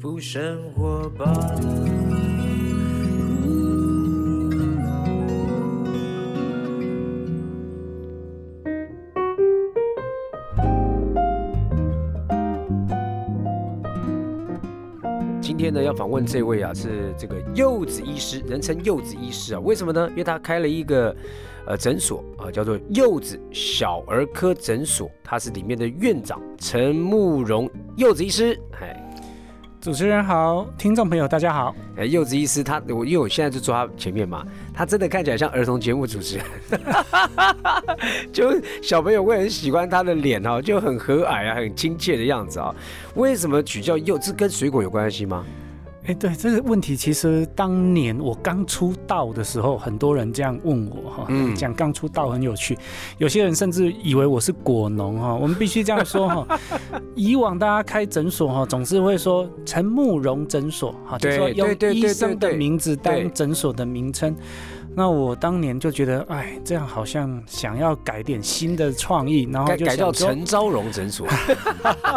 福生活吧。今天呢，要访问这位啊，是这个柚子医师，人称柚子医师啊。为什么呢？因为他开了一个呃诊所啊，叫做柚子小儿科诊所，他是里面的院长陈慕容柚子医师。哎，主持人好，听众朋友大家好。哎，柚子医师他，我因为我现在就坐他前面嘛，他真的看起来像儿童节目主持人，就小朋友会很喜欢他的脸哦，就很和蔼啊，很亲切的样子啊。为什么取叫柚子？跟水果有关系吗？哎，对这个问题，其实当年我刚出道的时候，很多人这样问我哈，讲刚出道很有趣，有些人甚至以为我是果农哈。我们必须这样说哈，以往大家开诊所哈，总是会说陈慕容诊所哈，就说用医生的名字当诊所的名称。那我当年就觉得，哎，这样好像想要改点新的创意，然后就改叫陈昭荣诊所。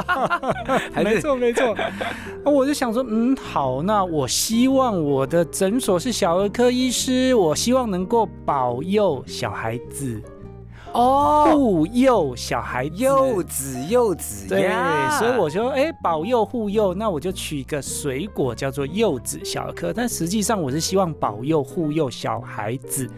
没错没错，我就想说，嗯，好，那我希望我的诊所是小儿科医师，我希望能够保佑小孩子。哦，护佑小孩幼子幼子，对，所以我说，哎，保佑护佑，那我就取一个水果叫做柚子小儿科，但实际上我是希望保佑护佑小孩子，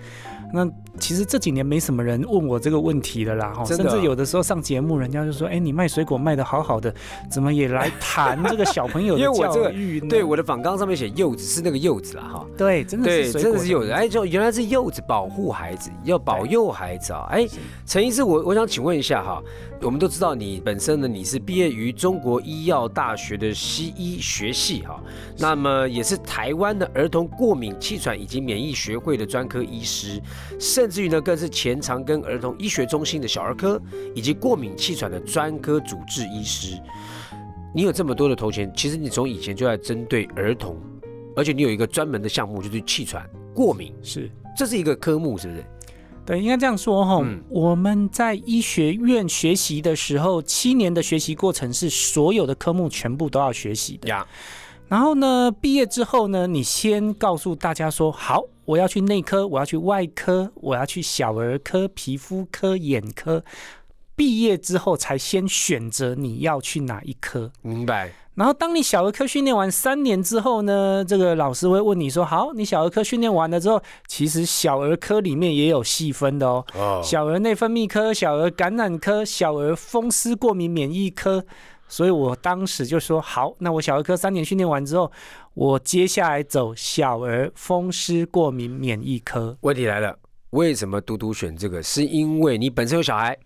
那。其实这几年没什么人问我这个问题了啦，哈，甚至有的时候上节目，人家就说：“哎，你卖水果卖的好好的，怎么也来谈这个小朋友的 教育呢？”对，我的访纲上面写柚子是那个柚子啦，哈，对，真的是真的是柚子，哎，就原来是柚子保护孩子，要保佑孩子啊，哎，陈医师，我我想请问一下哈，我们都知道你本身呢，你是毕业于中国医药大学的西医学系哈，那么也是台湾的儿童过敏、气喘以及免疫学会的专科医师，甚。至于呢，更是前长庚儿童医学中心的小儿科以及过敏气喘的专科主治医师。你有这么多的头衔，其实你从以前就在针对儿童，而且你有一个专门的项目，就是气喘过敏，是这是一个科目，是不是？对，应该这样说哈。我们在医学院学习的时候，七年的学习过程是所有的科目全部都要学习的。呀，然后呢，毕业之后呢，你先告诉大家说好。我要去内科，我要去外科，我要去小儿科、皮肤科、眼科。毕业之后才先选择你要去哪一科。明白。然后当你小儿科训练完三年之后呢，这个老师会问你说：“好，你小儿科训练完了之后，其实小儿科里面也有细分的哦。小儿内分泌科、小儿感染科、小儿风湿过敏免疫科。”所以我当时就说好，那我小儿科三年训练完之后，我接下来走小儿风湿过敏免疫科。问题来了，为什么嘟嘟选这个？是因为你本身有小孩？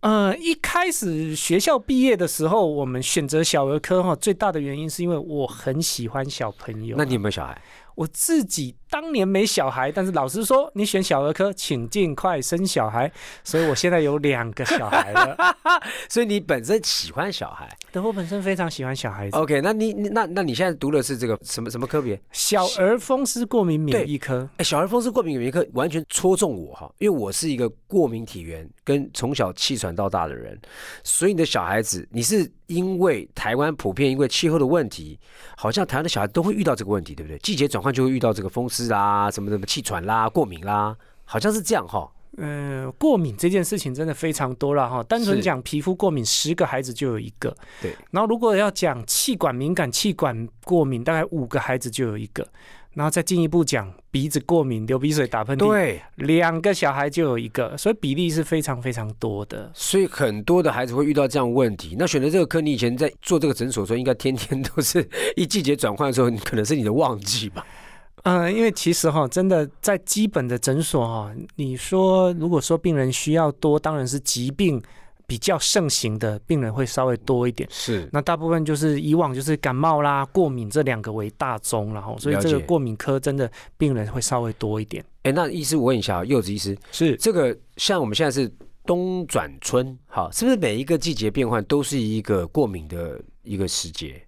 呃，一开始学校毕业的时候，我们选择小儿科哈，最大的原因是因为我很喜欢小朋友。那你有没有小孩？我自己当年没小孩，但是老师说你选小儿科，请尽快生小孩，所以我现在有两个小孩了。所以你本身喜欢小孩？对，我本身非常喜欢小孩子。OK，那你那那你现在读的是这个什么什么科别？小儿风湿过敏免疫科。哎，小儿风湿过敏免疫科完全戳中我哈，因为我是一个过敏体源，跟从小气喘到大的人，所以你的小孩子，你是因为台湾普遍因为气候的问题，好像台湾的小孩都会遇到这个问题，对不对？季节转换就会遇到这个风湿啦，什么什么气喘啦、过敏啦，好像是这样哈。嗯，过敏这件事情真的非常多了哈。单纯讲皮肤过敏，十个孩子就有一个。对。然后如果要讲气管敏感、气管过敏，大概五个孩子就有一个。然后再进一步讲鼻子过敏、流鼻水、打喷嚏，对，两个小孩就有一个，所以比例是非常非常多的。所以很多的孩子会遇到这样问题。那选择这个科，你以前在做这个诊所的时候，应该天天都是一季节转换的时候，可能是你的旺季吧？嗯，因为其实哈，真的在基本的诊所哈，你说如果说病人需要多，当然是疾病。比较盛行的病人会稍微多一点，是那大部分就是以往就是感冒啦、过敏这两个为大宗，然后所以这个过敏科真的病人会稍微多一点。哎，那医师我问一下，柚子医师是这个像我们现在是冬转春，好，是不是每一个季节变换都是一个过敏的一个时节？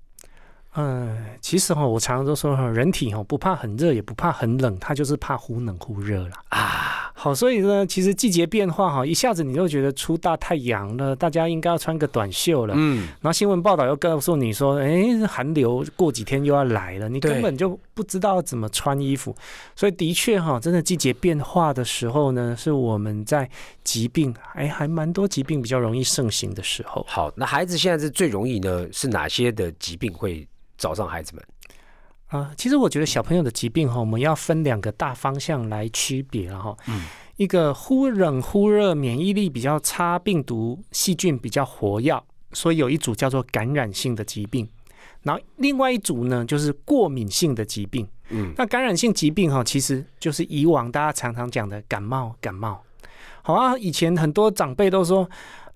嗯，其实哈，我常常都说哈，人体哈不怕很热，也不怕很冷，它就是怕忽冷忽热了啊。好，所以呢，其实季节变化哈，一下子你就觉得出大太阳了，大家应该要穿个短袖了。嗯，然后新闻报道又告诉你说，哎，寒流过几天又要来了，你根本就不知道怎么穿衣服。所以的确哈，真的季节变化的时候呢，是我们在疾病哎还蛮多疾病比较容易盛行的时候。好，那孩子现在是最容易呢，是哪些的疾病会找上孩子们？啊，其实我觉得小朋友的疾病哈，我们要分两个大方向来区别了哈。嗯，一个忽冷忽热，免疫力比较差，病毒细菌比较活跃，所以有一组叫做感染性的疾病。然后另外一组呢，就是过敏性的疾病。嗯，那感染性疾病哈，其实就是以往大家常常讲的感冒，感冒。好啊，以前很多长辈都说。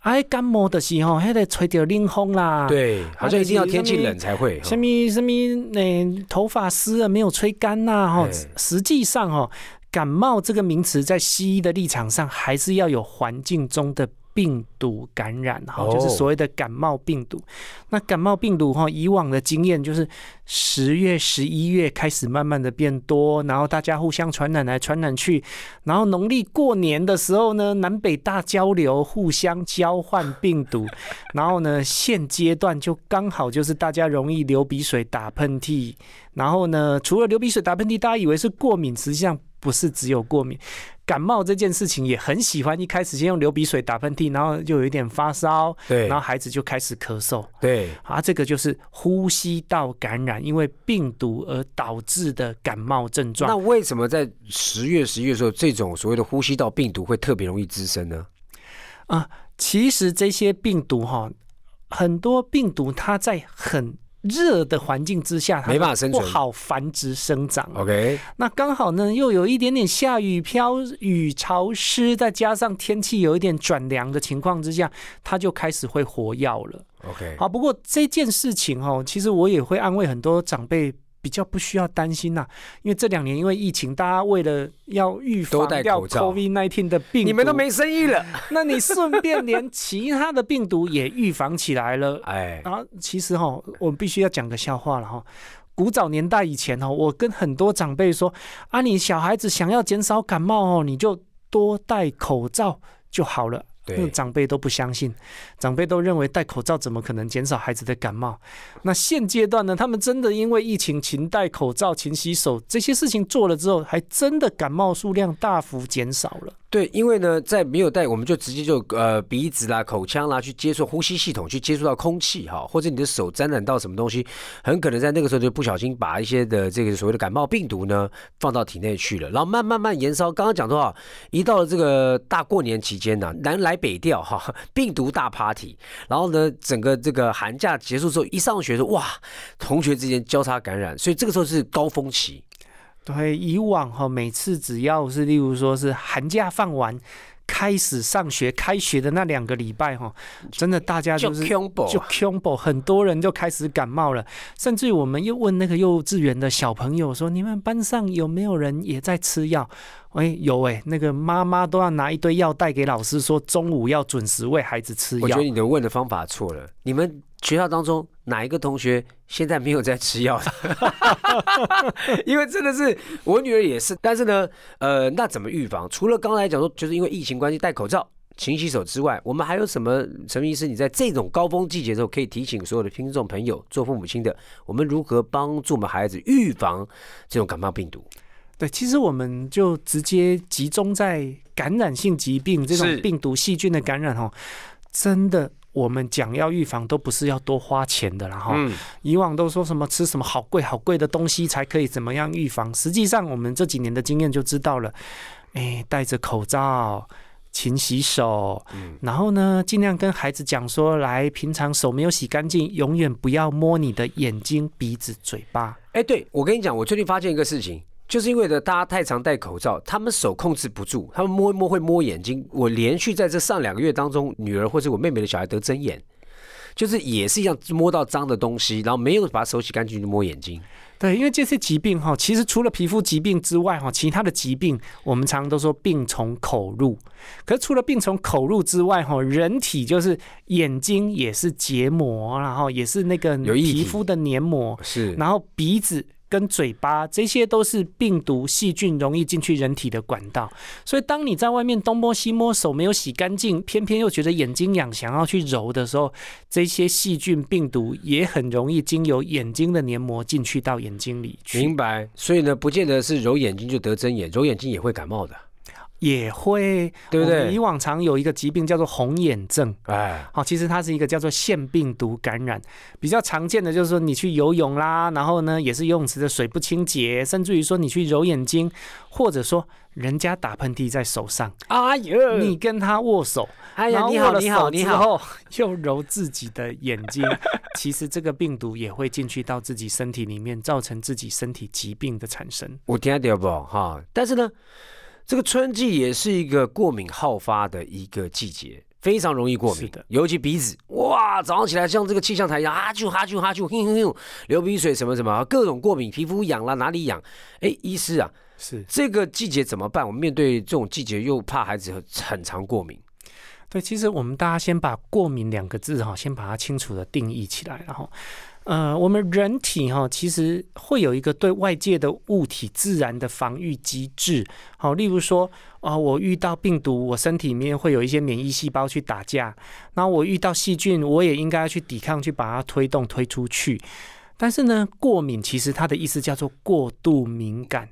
哎，感冒的时候还得吹点冷风啦。对，好像一定要天气冷才会。什么什么，那头发湿了没有吹干呐？哈，实际上哦，感冒这个名词在西医的立场上，还是要有环境中的。病毒感染哈，就是所谓的感冒病毒。那感冒病毒哈，以往的经验就是十月、十一月开始慢慢的变多，然后大家互相传染来传染去，然后农历过年的时候呢，南北大交流，互相交换病毒，然后呢，现阶段就刚好就是大家容易流鼻水、打喷嚏，然后呢，除了流鼻水、打喷嚏，大家以为是过敏，实际上不是只有过敏。感冒这件事情也很喜欢，一开始先用流鼻水、打喷嚏，然后就有一点发烧，对，然后孩子就开始咳嗽，对，啊，这个就是呼吸道感染，因为病毒而导致的感冒症状。那为什么在十月、十一月的时候，这种所谓的呼吸道病毒会特别容易滋生呢？啊，其实这些病毒哈，很多病毒它在很。热的环境之下，它没办法生存，不好繁殖生长。OK，那刚好呢，又有一点点下雨、飘雨、潮湿，再加上天气有一点转凉的情况之下，它就开始会活药了。OK，好，不过这件事情哦，其实我也会安慰很多长辈。比较不需要担心呐，因为这两年因为疫情，大家为了要预防掉 COVID nineteen 的病，你们都没生意了，那你顺便连其他的病毒也预防起来了。哎，然后其实哈，我们必须要讲个笑话了哈。古早年代以前哈，我跟很多长辈说啊，你小孩子想要减少感冒哦，你就多戴口罩就好了。那长辈都不相信，长辈都认为戴口罩怎么可能减少孩子的感冒？那现阶段呢？他们真的因为疫情勤戴口罩、勤洗手这些事情做了之后，还真的感冒数量大幅减少了。对，因为呢，在没有戴，我们就直接就呃鼻子啦、口腔啦去接触呼吸系统，去接触到空气哈，或者你的手沾染到什么东西，很可能在那个时候就不小心把一些的这个所谓的感冒病毒呢放到体内去了，然后慢慢慢延烧。刚刚讲多少？一到了这个大过年期间呢，南来北调哈，病毒大 party，然后呢，整个这个寒假结束之后一上学说哇，同学之间交叉感染，所以这个时候是高峰期。对，以往哈，每次只要是例如说是寒假放完，开始上学，开学的那两个礼拜哈，真的大家就是就 combo，很多人就开始感冒了，甚至我们又问那个幼稚园的小朋友说，你们班上有没有人也在吃药？哎，有哎，那个妈妈都要拿一堆药带给老师，说中午要准时喂孩子吃药。我觉得你的问的方法错了，你们。学校当中哪一个同学现在没有在吃药的？因为真的是我女儿也是，但是呢，呃，那怎么预防？除了刚才讲说，就是因为疫情关系戴口罩、勤洗手之外，我们还有什么？陈医师，你在这种高峰季节的时候，可以提醒所有的听众朋友，做父母亲的，我们如何帮助我们孩子预防这种感冒病毒？对，其实我们就直接集中在感染性疾病这种病毒细菌的感染哦，真的。我们讲要预防，都不是要多花钱的，然后以往都说什么吃什么好贵好贵的东西才可以怎么样预防？实际上，我们这几年的经验就知道了，哎，戴着口罩，勤洗手，然后呢，尽量跟孩子讲说，来，平常手没有洗干净，永远不要摸你的眼睛、鼻子、嘴巴。哎，对我跟你讲，我最近发现一个事情。就是因为的大家太常戴口罩，他们手控制不住，他们摸一摸会摸眼睛。我连续在这上两个月当中，女儿或者我妹妹的小孩得针眼，就是也是一样摸到脏的东西，然后没有把手洗干净就摸眼睛。对，因为这些疾病哈，其实除了皮肤疾病之外哈，其他的疾病我们常常都说病从口入。可是除了病从口入之外哈，人体就是眼睛也是结膜，然后也是那个皮肤的黏膜，是，然后鼻子。跟嘴巴，这些都是病毒细菌容易进去人体的管道。所以当你在外面东摸西摸，手没有洗干净，偏偏又觉得眼睛痒，想要去揉的时候，这些细菌病毒也很容易经由眼睛的黏膜进去到眼睛里去。明白。所以呢，不见得是揉眼睛就得针眼，揉眼睛也会感冒的。也会，对不对？以往常有一个疾病叫做红眼症，哎，好，其实它是一个叫做腺病毒感染，比较常见的就是说你去游泳啦，然后呢也是游泳池的水不清洁，甚至于说你去揉眼睛，或者说人家打喷嚏在手上，哎呦，你跟他握手，哎呀，你好，你好，你好，又揉自己的眼睛，其实这个病毒也会进去到自己身体里面，造成自己身体疾病的产生。我听到不哈？但是呢。这个春季也是一个过敏好发的一个季节，非常容易过敏的，尤其鼻子，哇，早上起来像这个气象台一样，哈啾哈啾哈啾，哼哼哼，流鼻水什么什么，各种过敏，皮肤痒了哪里痒？哎，医师啊，是这个季节怎么办？我们面对这种季节又怕孩子很常过敏，对，其实我们大家先把过敏两个字哈，先把它清楚的定义起来，然后。呃，我们人体哈，其实会有一个对外界的物体自然的防御机制。好，例如说，啊，我遇到病毒，我身体里面会有一些免疫细胞去打架。那我遇到细菌，我也应该要去抵抗，去把它推动推出去。但是呢，过敏其实它的意思叫做过度敏感。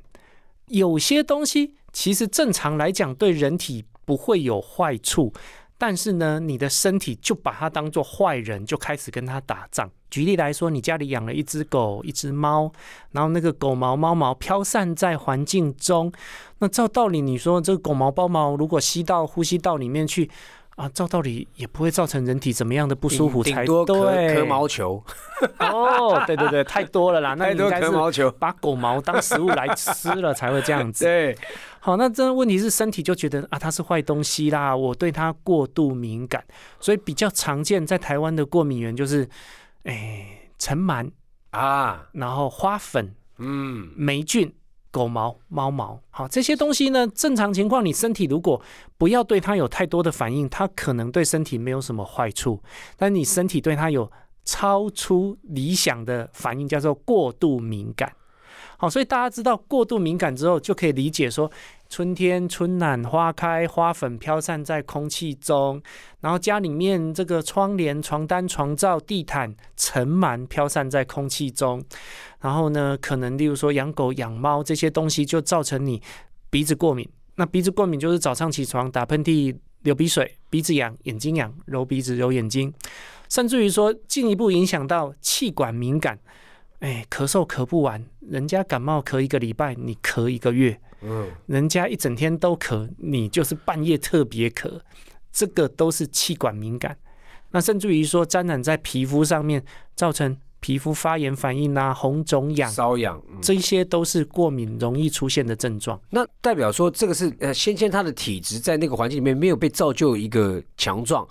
有些东西其实正常来讲对人体不会有坏处。但是呢，你的身体就把它当做坏人，就开始跟他打仗。举例来说，你家里养了一只狗、一只猫，然后那个狗毛、猫毛飘散在环境中，那照道理你说，这个狗毛、猫毛如果吸到呼吸道里面去。啊，照道理也不会造成人体怎么样的不舒服才对。壳毛球。哦，对对对，太多了啦，太多壳毛球，把狗毛当食物来吃了才会这样子。对，好，那这问题是身体就觉得啊，它是坏东西啦，我对它过度敏感，所以比较常见在台湾的过敏源就是，哎，尘螨啊，然后花粉，嗯，霉菌。狗毛、猫毛，好，这些东西呢？正常情况，你身体如果不要对它有太多的反应，它可能对身体没有什么坏处。但你身体对它有超出理想的反应，叫做过度敏感。好，所以大家知道过度敏感之后，就可以理解说。春天春暖花开，花粉飘散在空气中，然后家里面这个窗帘、床单、床罩、地毯尘螨飘散在空气中，然后呢，可能例如说养狗、养猫这些东西就造成你鼻子过敏。那鼻子过敏就是早上起床打喷嚏、流鼻水、鼻子痒、眼睛痒、揉鼻子、揉眼睛，甚至于说进一步影响到气管敏感。哎，咳嗽咳不完，人家感冒咳一个礼拜，你咳一个月。嗯，人家一整天都咳，你就是半夜特别咳，这个都是气管敏感。那甚至于说沾染在皮肤上面，造成皮肤发炎反应啊，红肿痒、瘙痒，这些都是过敏容易出现的症状。那代表说这个是呃，先天他的体质在那个环境里面没有被造就一个强壮，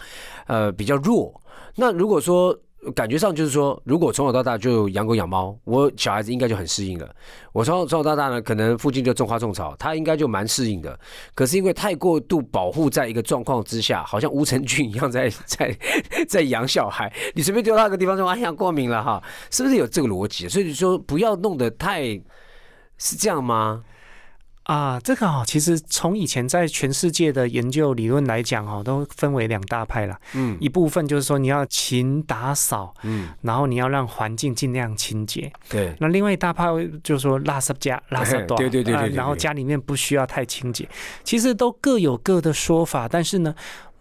呃，比较弱。那如果说。感觉上就是说，如果从小到大就养狗养猫，我小孩子应该就很适应了。我从从小到大呢，可能附近就种花种草，他应该就蛮适应的。可是因为太过度保护，在一个状况之下，好像吴成俊一样在 在在养小孩，你随便丢到一个地方说哎呀过敏了哈，是不是有这个逻辑？所以说不要弄得太是这样吗？啊，这个哦，其实从以前在全世界的研究理论来讲哦，都分为两大派了。嗯，一部分就是说你要勤打扫，嗯，然后你要让环境尽量清洁。对。那另外一大派就是说垃圾家、垃圾多，对对对对，然后家里面不需要太清洁。其实都各有各的说法，但是呢。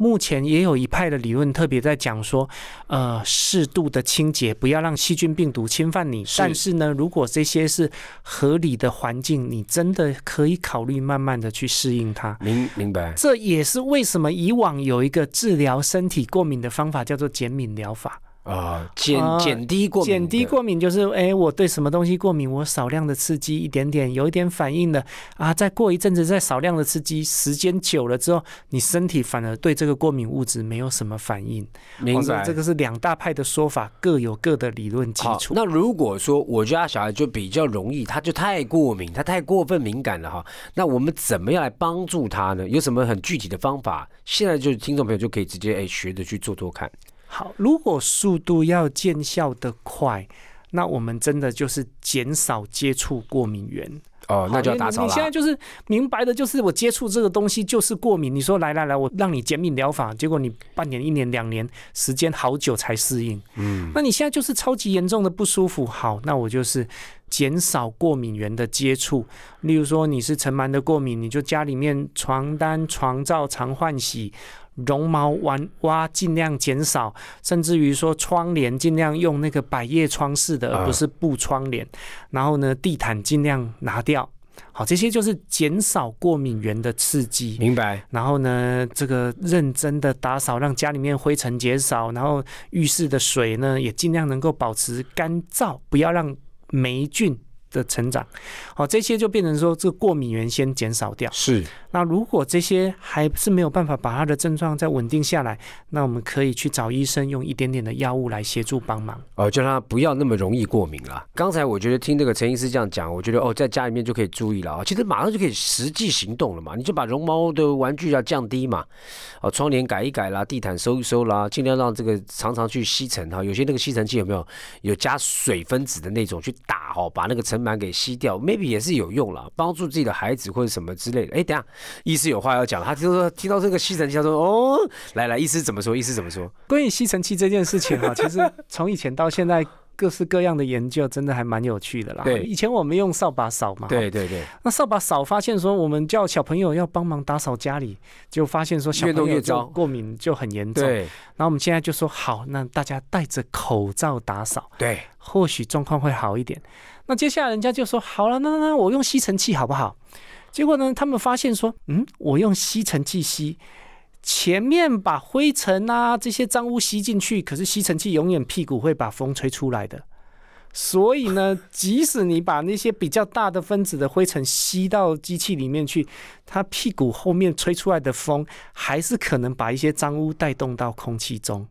目前也有一派的理论特别在讲说，呃，适度的清洁，不要让细菌病毒侵犯你。但是呢，如果这些是合理的环境，你真的可以考虑慢慢的去适应它。明明白。这也是为什么以往有一个治疗身体过敏的方法，叫做减敏疗法。啊，减减低过敏，减低过敏就是，哎，我对什么东西过敏，我少量的刺激一点点，有一点反应的啊，再过一阵子再少量的刺激，时间久了之后，你身体反而对这个过敏物质没有什么反应。明白，这个是两大派的说法，各有各的理论基础。那如果说我家小孩就比较容易，他就太过敏，他太过分敏感了哈，那我们怎么样来帮助他呢？有什么很具体的方法？现在就是听众朋友就可以直接哎学着去做做看。好，如果速度要见效的快，那我们真的就是减少接触过敏源。哦，那就要打扫了。你现在就是明白的，就是我接触这个东西就是过敏。你说来来来，我让你减敏疗法，结果你半年、一年、两年时间好久才适应。嗯，那你现在就是超级严重的不舒服。好，那我就是减少过敏源的接触。例如说你是尘螨的过敏，你就家里面床单、床罩常换洗。绒毛玩挖尽量减少，甚至于说窗帘尽量用那个百叶窗式的，而不是布窗帘。然后呢，地毯尽量拿掉。好，这些就是减少过敏源的刺激。明白。然后呢，这个认真的打扫，让家里面灰尘减少。然后浴室的水呢，也尽量能够保持干燥，不要让霉菌。的成长，好，这些就变成说，这个过敏原先减少掉。是，那如果这些还是没有办法把他的症状再稳定下来，那我们可以去找医生，用一点点的药物来协助帮忙。哦，叫他不要那么容易过敏了。刚才我觉得听这个陈医师这样讲，我觉得哦，在家里面就可以注意了啊。其实马上就可以实际行动了嘛，你就把绒毛的玩具要降低嘛，哦，窗帘改一改啦，地毯收一收啦，尽量让这个常常去吸尘哈。有些那个吸尘器有没有有加水分子的那种去打哈，把那个尘。螨给吸掉，maybe 也是有用了，帮助自己的孩子或者什么之类的。哎，等下，医师有话要讲，他就说听到这个吸尘器，他说哦，来来，医师怎么说？医师怎么说？关于吸尘器这件事情哈，其实从以前到现在。各式各样的研究真的还蛮有趣的啦。对，以前我们用扫把扫嘛。对对对。那扫把扫，发现说我们叫小朋友要帮忙打扫家里，就发现说小朋友就过敏就很严重。对。然后我们现在就说好，那大家戴着口罩打扫。对。或许状况会好一点。那接下来人家就说好了，那那我用吸尘器好不好？结果呢，他们发现说，嗯，我用吸尘器吸。前面把灰尘啊这些脏污吸进去，可是吸尘器永远屁股会把风吹出来的，所以呢，即使你把那些比较大的分子的灰尘吸到机器里面去，它屁股后面吹出来的风还是可能把一些脏污带动到空气中。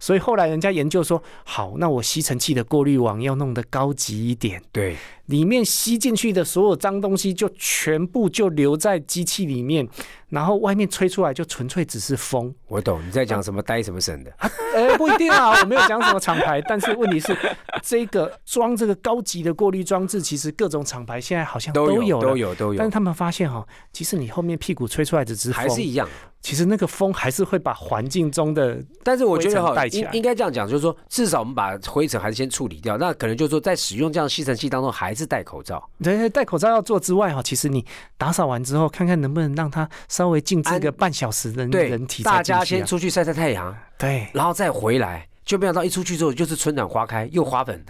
所以后来人家研究说，好，那我吸尘器的过滤网要弄得高级一点，对，里面吸进去的所有脏东西就全部就留在机器里面。然后外面吹出来就纯粹只是风。我懂你在讲什么呆什么神的。呃，不一定啊，我没有讲什么厂牌，但是问题是，这个装这个高级的过滤装置，其实各种厂牌现在好像都有都有都有。但是他们发现哈，其实你后面屁股吹出来的只是还是一样。其实那个风还是会把环境中的，但是我觉得哈，应应该这样讲，就是说至少我们把灰尘还是先处理掉。那可能就是说在使用这样吸尘器当中，还是戴口罩。对，戴口罩要做之外哈，其实你打扫完之后，看看能不能让它稍微静置个半小时，人人体大家先出去晒晒太阳，对，然后再回来，就没想到一出去之后就是春暖花开，又花粉。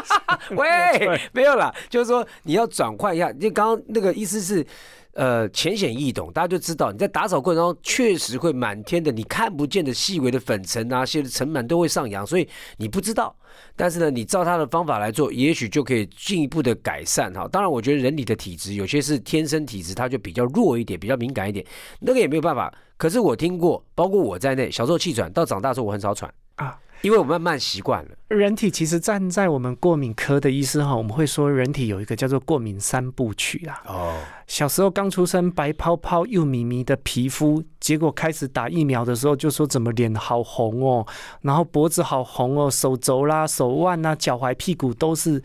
喂，没有啦，就是说你要转换一下，因为刚刚那个意思是。呃，浅显易懂，大家就知道你在打扫过程中确实会满天的你看不见的细微的粉尘啊，些尘螨都会上扬，所以你不知道。但是呢，你照他的方法来做，也许就可以进一步的改善哈。当然，我觉得人体的体质有些是天生体质，它就比较弱一点，比较敏感一点，那个也没有办法。可是我听过，包括我在内，小时候气喘，到长大之后我很少喘啊。因为我慢慢习惯了，人体其实站在我们过敏科的医师哈，我们会说人体有一个叫做过敏三部曲啊。哦，小时候刚出生白泡泡又咪咪的皮肤，结果开始打疫苗的时候就说怎么脸好红哦，然后脖子好红哦，手肘啦、手腕呐、脚踝、屁股都是。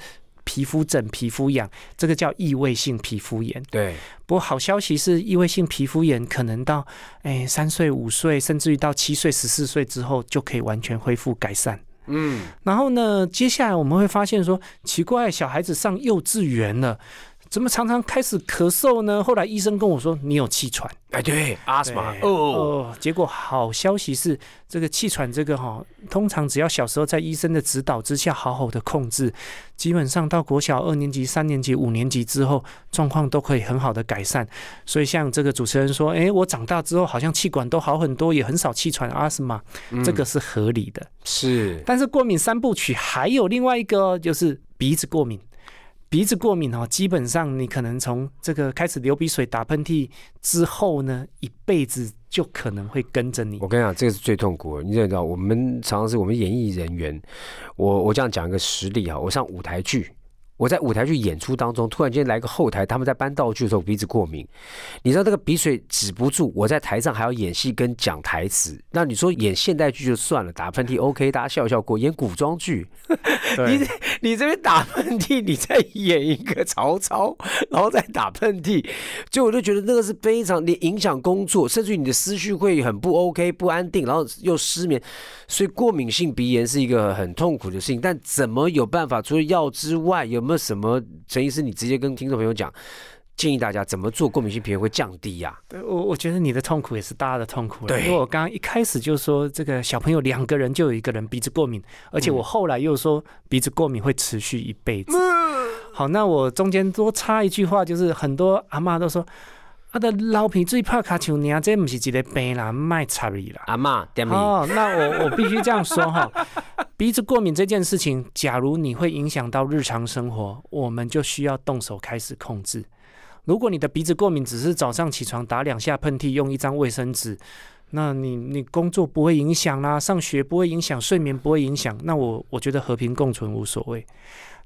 皮肤疹、皮肤痒，这个叫异位性皮肤炎。对，不过好消息是，异位性皮肤炎可能到哎三岁、五岁，甚至于到七岁、十四岁之后，就可以完全恢复改善。嗯，然后呢，接下来我们会发现说，奇怪，小孩子上幼稚园了。怎么常常开始咳嗽呢？后来医生跟我说你有气喘，哎，对，阿斯玛哦。结果好消息是，这个气喘这个哈，通常只要小时候在医生的指导之下好好的控制，基本上到国小二年级、三年级、五年级之后，状况都可以很好的改善。所以像这个主持人说，哎，我长大之后好像气管都好很多，也很少气喘、阿斯玛，这个是合理的。是，但是过敏三部曲还有另外一个，就是鼻子过敏。鼻子过敏哦，基本上你可能从这个开始流鼻水、打喷嚏之后呢，一辈子就可能会跟着你。我跟你讲，这个是最痛苦的。你知道，我们常常是我们演艺人员，我我这样讲一个实例啊，我上舞台剧，我在舞台剧演出当中，突然间来个后台，他们在搬道具的时候鼻子过敏，你知道那个鼻水止不住，我在台上还要演戏跟讲台词。那你说演现代剧就算了，打喷嚏 OK，大家笑笑过。演古装剧，你你这边打喷嚏，你在演一个曹操，然后再打喷嚏，就我就觉得那个是非常你影响工作，甚至于你的思绪会很不 OK、不安定，然后又失眠。所以过敏性鼻炎是一个很痛苦的事情，但怎么有办法？除了药之外，有没有什么？陈医师，你直接跟听众朋友讲，建议大家怎么做过敏性皮炎会降低呀？对我，我觉得你的痛苦也是大家的痛苦。对，因为我刚刚一开始就说，这个小朋友两个人就有一个人鼻子过敏，而且我后来又说鼻子过敏会持续一辈子。好，那我中间多插一句话，就是很多阿妈都说。啊！的老皮最怕卡丘尼啊，这不是一个病啦，卖插你啦。阿妈，哦，那我我必须这样说哈，鼻子过敏这件事情，假如你会影响到日常生活，我们就需要动手开始控制。如果你的鼻子过敏只是早上起床打两下喷嚏，用一张卫生纸，那你你工作不会影响啦，上学不会影响，睡眠不会影响，那我我觉得和平共存无所谓。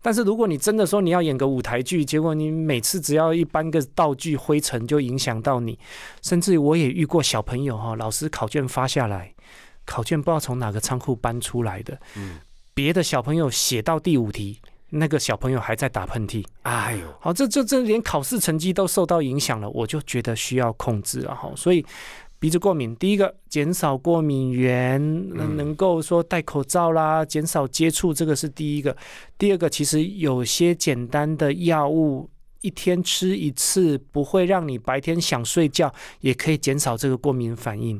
但是如果你真的说你要演个舞台剧，结果你每次只要一搬个道具，灰尘就影响到你，甚至我也遇过小朋友哈，老师考卷发下来，考卷不知道从哪个仓库搬出来的，嗯，别的小朋友写到第五题，那个小朋友还在打喷嚏，哎呦，好，这这这连考试成绩都受到影响了，我就觉得需要控制了，哈，所以。鼻子过敏，第一个减少过敏源，能够说戴口罩啦，减少接触，这个是第一个。第二个，其实有些简单的药物，一天吃一次，不会让你白天想睡觉，也可以减少这个过敏反应。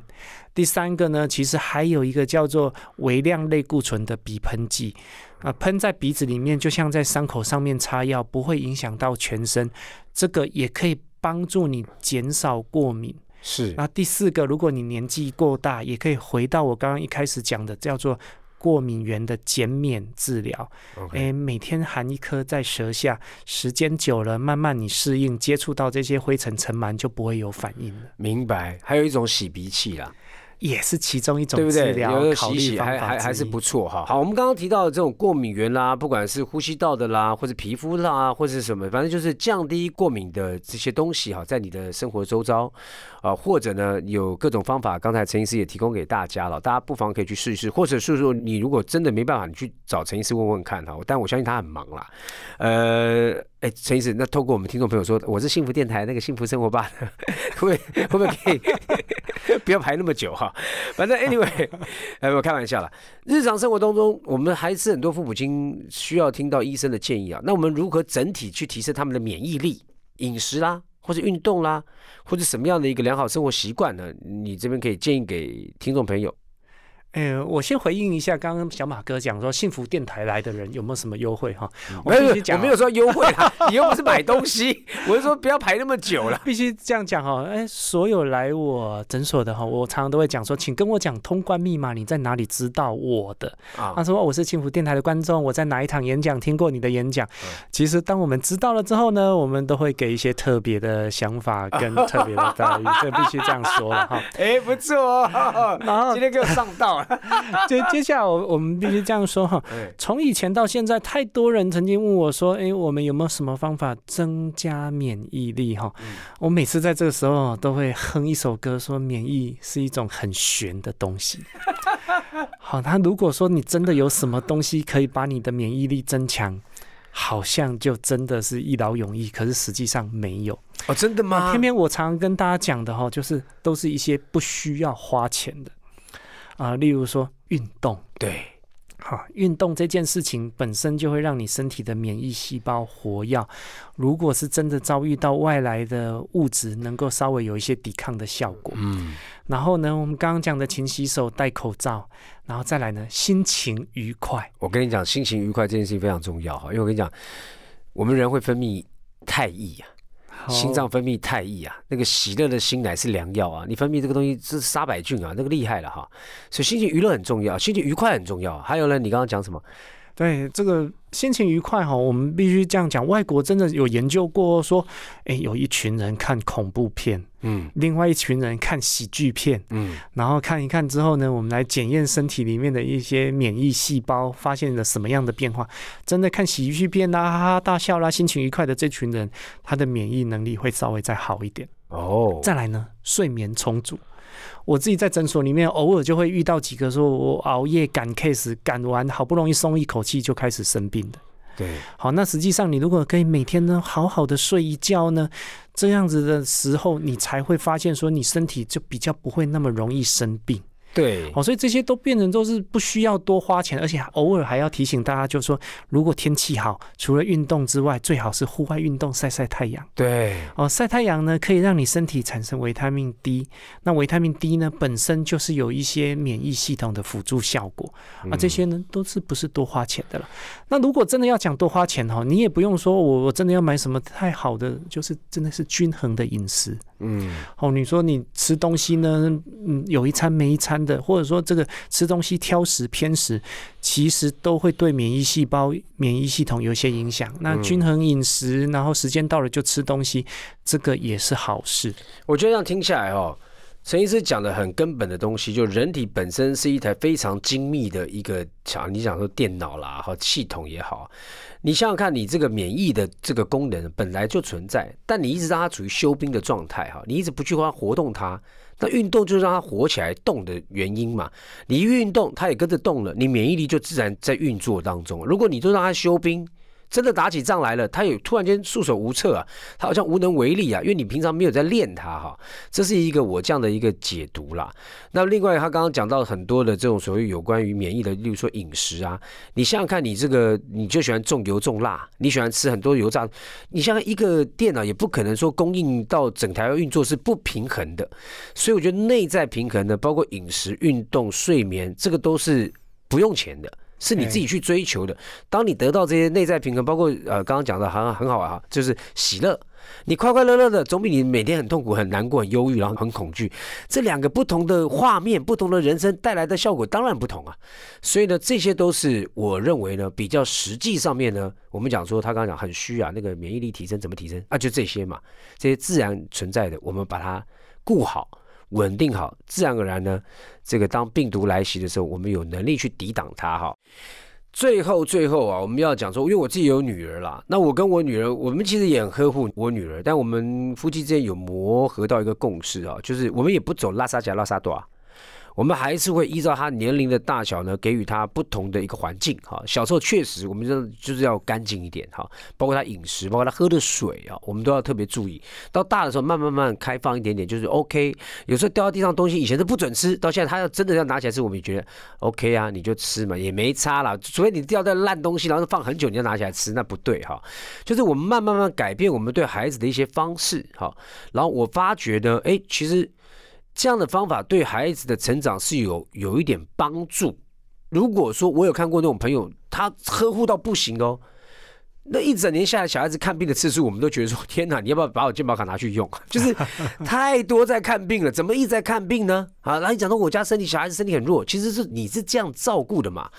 第三个呢，其实还有一个叫做微量类固醇的鼻喷剂，啊，喷在鼻子里面，就像在伤口上面擦药，不会影响到全身，这个也可以帮助你减少过敏。是，那第四个，如果你年纪过大，也可以回到我刚刚一开始讲的，叫做过敏源的减免治疗。诶，每天含一颗在舌下，时间久了，慢慢你适应，接触到这些灰尘尘螨就不会有反应了。明白。还有一种洗鼻器啦。也是其中一种，对不对？有个洗洗还还还是不错哈。好，我们刚刚提到的这种过敏源啦，不管是呼吸道的啦，或者皮肤啦，或者是什么，反正就是降低过敏的这些东西哈，在你的生活周遭啊，或者呢有各种方法，刚才陈医师也提供给大家了，大家不妨可以去试一试，或者是说你如果真的没办法，你去找陈医师问问看哈。但我相信他很忙啦，呃。哎，陈医师，那透过我们听众朋友说，我是幸福电台那个幸福生活吧，会会不会可以 不要排那么久哈？反正 anyway，哎，我开玩笑了。日常生活当中，我们还是很多父母亲需要听到医生的建议啊。那我们如何整体去提升他们的免疫力？饮食啦，或者运动啦，或者什么样的一个良好生活习惯呢？你这边可以建议给听众朋友。哎，我先回应一下刚刚小马哥讲说，幸福电台来的人有没有什么优惠哈？没有，我没有说优惠啦，你又不是买东西，我是说不要排那么久了，必须这样讲哈。哎，所有来我诊所的哈，我常常都会讲说，请跟我讲通关密码，你在哪里知道我的？啊，他说我是幸福电台的观众，我在哪一场演讲听过你的演讲。其实当我们知道了之后呢，我们都会给一些特别的想法 跟特别的待遇，这必须这样说了哈。哎，不错，然后今天给我上道了。接接下来，我我们必须这样说哈。从以前到现在，太多人曾经问我说：“哎，我们有没有什么方法增加免疫力？”哈，我每次在这个时候都会哼一首歌，说免疫是一种很玄的东西。好，那如果说你真的有什么东西可以把你的免疫力增强，好像就真的是一劳永逸。可是实际上没有哦，真的吗？偏偏我常常跟大家讲的哈，就是都是一些不需要花钱的。啊，例如说运动，对，好，运动这件事情本身就会让你身体的免疫细胞活跃。如果是真的遭遇到外来的物质，能够稍微有一些抵抗的效果。嗯，然后呢，我们刚刚讲的勤洗手、戴口罩，然后再来呢，心情愉快。我跟你讲，心情愉快这件事情非常重要哈，因为我跟你讲，我们人会分泌太液啊。心脏分泌太液啊，那个喜乐的心乃是良药啊！你分泌这个东西是杀百菌啊，那个厉害了哈。所以心情娱乐很重要，心情愉快很重要。还有呢，你刚刚讲什么？对这个心情愉快哈，我们必须这样讲。外国真的有研究过，说，哎，有一群人看恐怖片，嗯，另外一群人看喜剧片，嗯，然后看一看之后呢，我们来检验身体里面的一些免疫细胞，发现了什么样的变化？真的看喜剧片啦，哈哈大笑啦，心情愉快的这群人，他的免疫能力会稍微再好一点。哦，再来呢，睡眠充足。我自己在诊所里面，偶尔就会遇到几个说，我熬夜赶 case，赶完好不容易松一口气，就开始生病的。对，好，那实际上你如果可以每天呢好好的睡一觉呢，这样子的时候，你才会发现说，你身体就比较不会那么容易生病。对，哦，所以这些都变成都是不需要多花钱，而且偶尔还要提醒大家，就是说，如果天气好，除了运动之外，最好是户外运动，晒晒太阳。对，哦，晒太阳呢，可以让你身体产生维他命 D，那维他命 D 呢，本身就是有一些免疫系统的辅助效果啊，这些呢都是不是多花钱的了。那如果真的要讲多花钱哈，你也不用说我我真的要买什么太好的，就是真的是均衡的饮食。嗯，哦，你说你吃东西呢，嗯，有一餐没一餐的，或者说这个吃东西挑食偏食，其实都会对免疫细胞、免疫系统有一些影响。那均衡饮食，然后时间到了就吃东西，这个也是好事。我觉得这样听下来哦，陈医师讲的很根本的东西，就人体本身是一台非常精密的一个，你想说电脑啦，哈，系统也好。你想想看，你这个免疫的这个功能本来就存在，但你一直让它处于休兵的状态哈，你一直不去它活动它，那运动就是让它活起来动的原因嘛。你一运动，它也跟着动了，你免疫力就自然在运作当中。如果你都让它休兵，真的打起仗来了，他也突然间束手无策啊，他好像无能为力啊，因为你平常没有在练他哈，这是一个我这样的一个解读啦。那另外他刚刚讲到很多的这种所谓有关于免疫的，例如说饮食啊，你想想看你这个你就喜欢重油重辣，你喜欢吃很多油炸，你像一个电脑也不可能说供应到整台运作是不平衡的，所以我觉得内在平衡的，包括饮食、运动、睡眠，这个都是不用钱的。是你自己去追求的。当你得到这些内在平衡，包括呃刚刚讲的很很好啊，就是喜乐，你快快乐乐的，总比你每天很痛苦、很难过、很忧郁，然后很恐惧，这两个不同的画面、不同的人生带来的效果当然不同啊。所以呢，这些都是我认为呢比较实际上面呢，我们讲说他刚刚讲很虚啊，那个免疫力提升怎么提升啊？就这些嘛，这些自然存在的，我们把它顾好。稳定好，自然而然呢，这个当病毒来袭的时候，我们有能力去抵挡它哈。最后最后啊，我们要讲说，因为我自己有女儿啦，那我跟我女儿，我们其实也很呵护我女儿，但我们夫妻之间有磨合到一个共识啊，就是我们也不走拉萨加拉萨多啊。我们还是会依照他年龄的大小呢，给予他不同的一个环境哈。小时候确实，我们就就是要干净一点哈，包括他饮食，包括他喝的水啊，我们都要特别注意。到大的时候，慢慢慢开放一点点，就是 OK。有时候掉到地上东西，以前是不准吃，到现在他要真的要拿起来吃，我们也觉得 OK 啊，你就吃嘛，也没差了。除非你掉在烂东西，然后放很久，你要拿起来吃，那不对哈。就是我们慢慢慢改变我们对孩子的一些方式哈。然后我发觉呢，哎，其实。这样的方法对孩子的成长是有有一点帮助。如果说我有看过那种朋友，他呵护到不行哦，那一整年下来，小孩子看病的次数，我们都觉得说：天哪，你要不要把我健保卡拿去用？就是太多在看病了，怎么一直在看病呢？啊，那你讲到我家身体，小孩子身体很弱，其实是你是这样照顾的嘛？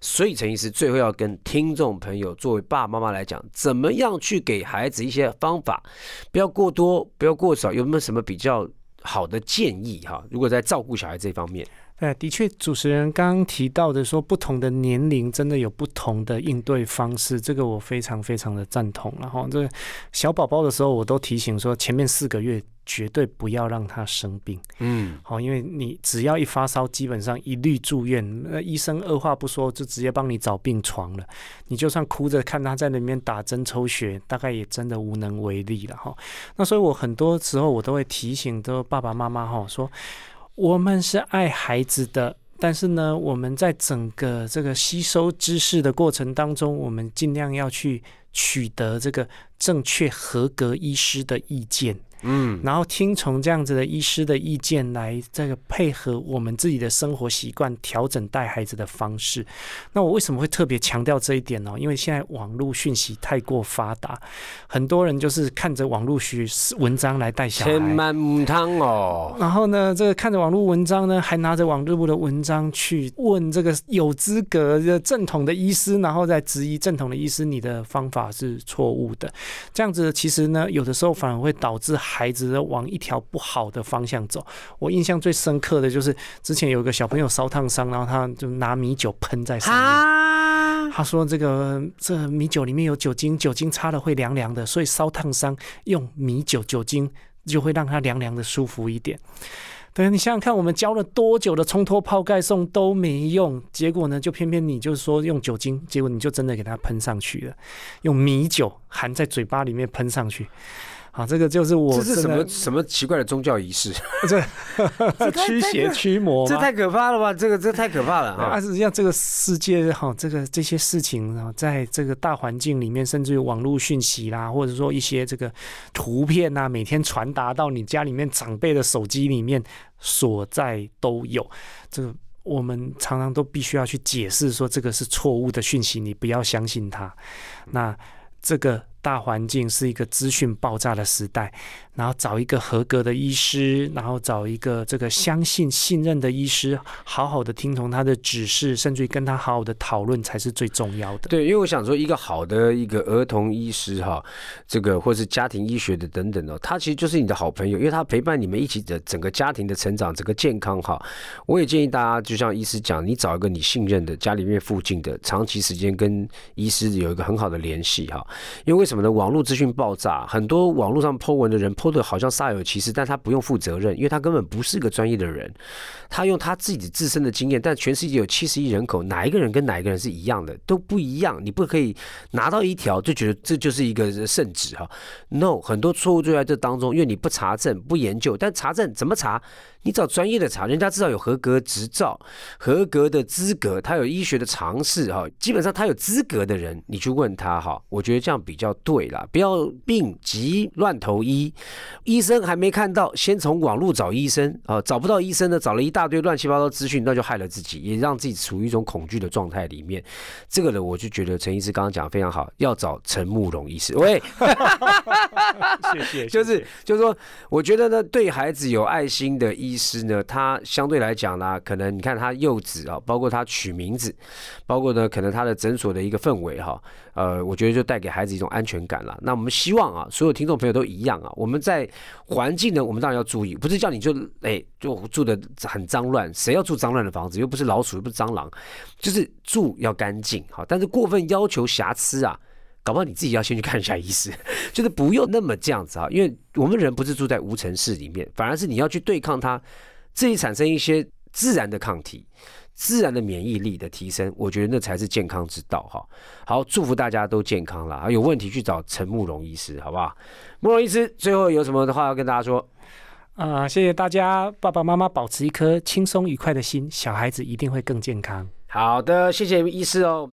所以陈医师最后要跟听众朋友，作为爸爸妈妈来讲，怎么样去给孩子一些方法，不要过多，不要过少，有没有什么比较？好的建议哈，如果在照顾小孩这方面，对，的确，主持人刚刚提到的说，不同的年龄真的有不同的应对方式，这个我非常非常的赞同。然后，这小宝宝的时候，我都提醒说，前面四个月绝对不要让他生病，嗯，好，因为你只要一发烧，基本上一律住院，那医生二话不说就直接帮你找病床了。你就算哭着看他在里面打针抽血，大概也真的无能为力了哈。那所以我很多时候我都会提醒的爸爸妈妈哈说。我们是爱孩子的，但是呢，我们在整个这个吸收知识的过程当中，我们尽量要去取得这个正确合格医师的意见。嗯，然后听从这样子的医师的意见来这个配合我们自己的生活习惯，调整带孩子的方式。那我为什么会特别强调这一点呢？因为现在网络讯息太过发达，很多人就是看着网络学文章来带小孩，千万唔汤哦。然后呢，这个看着网络文章呢，还拿着网络部的文章去问这个有资格的正统的医师，然后再质疑正统的医师，你的方法是错误的。这样子其实呢，有的时候反而会导致孩子往一条不好的方向走。我印象最深刻的就是之前有一个小朋友烧烫伤，然后他就拿米酒喷在上面。他说：“这个这米酒里面有酒精，酒精擦了会凉凉的，所以烧烫伤用米酒酒精就会让他凉凉的舒服一点。”对，你想想看，我们教了多久的冲脱泡盖送都没用，结果呢，就偏偏你就是说用酒精，结果你就真的给它喷上去了，用米酒含在嘴巴里面喷上去。好，这个就是我这是什么什么奇怪的宗教仪式？这驱邪驱魔，这太可怕了吧？这个这太可怕了啊！实际上，这个世界哈，这个这些事情啊，在这个大环境里面，甚至于网络讯息啦，或者说一些这个图片啊，每天传达到你家里面长辈的手机里面所在都有。这个我们常常都必须要去解释说，这个是错误的讯息，你不要相信它。那这个。大环境是一个资讯爆炸的时代。然后找一个合格的医师，然后找一个这个相信、信任的医师，好好的听从他的指示，甚至于跟他好好的讨论，才是最重要的。对，因为我想说，一个好的一个儿童医师哈，这个或是家庭医学的等等哦，他其实就是你的好朋友，因为他陪伴你们一起的整个家庭的成长，整个健康哈。我也建议大家，就像医师讲，你找一个你信任的家里面附近的，长期时间跟医师有一个很好的联系哈。因为为什么呢？网络资讯爆炸，很多网络上 po 文的人。Po 的好像煞有其事，但他不用负责任，因为他根本不是个专业的人。他用他自己自身的经验，但全世界有七十亿人口，哪一个人跟哪一个人是一样的都不一样。你不可以拿到一条就觉得这就是一个圣旨哈。No，很多错误就在这当中，因为你不查证、不研究。但查证怎么查？你找专业的查，人家至少有合格执照、合格的资格，他有医学的常识哈。基本上他有资格的人，你去问他哈，我觉得这样比较对啦。不要病急乱投医。医生还没看到，先从网络找医生啊，找不到医生呢，找了一大堆乱七八糟资讯，那就害了自己，也让自己处于一种恐惧的状态里面。这个呢，我就觉得陈医师刚刚讲的非常好，要找陈慕容医师。喂，谢谢，就是就是说，我觉得呢，对孩子有爱心的医师呢，他相对来讲呢，可能你看他幼稚啊，包括他取名字，包括呢，可能他的诊所的一个氛围哈。呃，我觉得就带给孩子一种安全感了。那我们希望啊，所有听众朋友都一样啊。我们在环境呢，我们当然要注意，不是叫你就哎就住的很脏乱，谁要住脏乱的房子？又不是老鼠，又不是蟑螂，就是住要干净好。但是过分要求瑕疵啊，搞不好你自己要先去看一下医师，就是不用那么这样子啊。因为我们人不是住在无尘室里面，反而是你要去对抗它，自己产生一些自然的抗体。自然的免疫力的提升，我觉得那才是健康之道哈。好，祝福大家都健康啦！有问题去找陈慕容医师，好不好？慕容医师最后有什么的话要跟大家说？啊，谢谢大家，爸爸妈妈保持一颗轻松愉快的心，小孩子一定会更健康。好的，谢谢医师哦。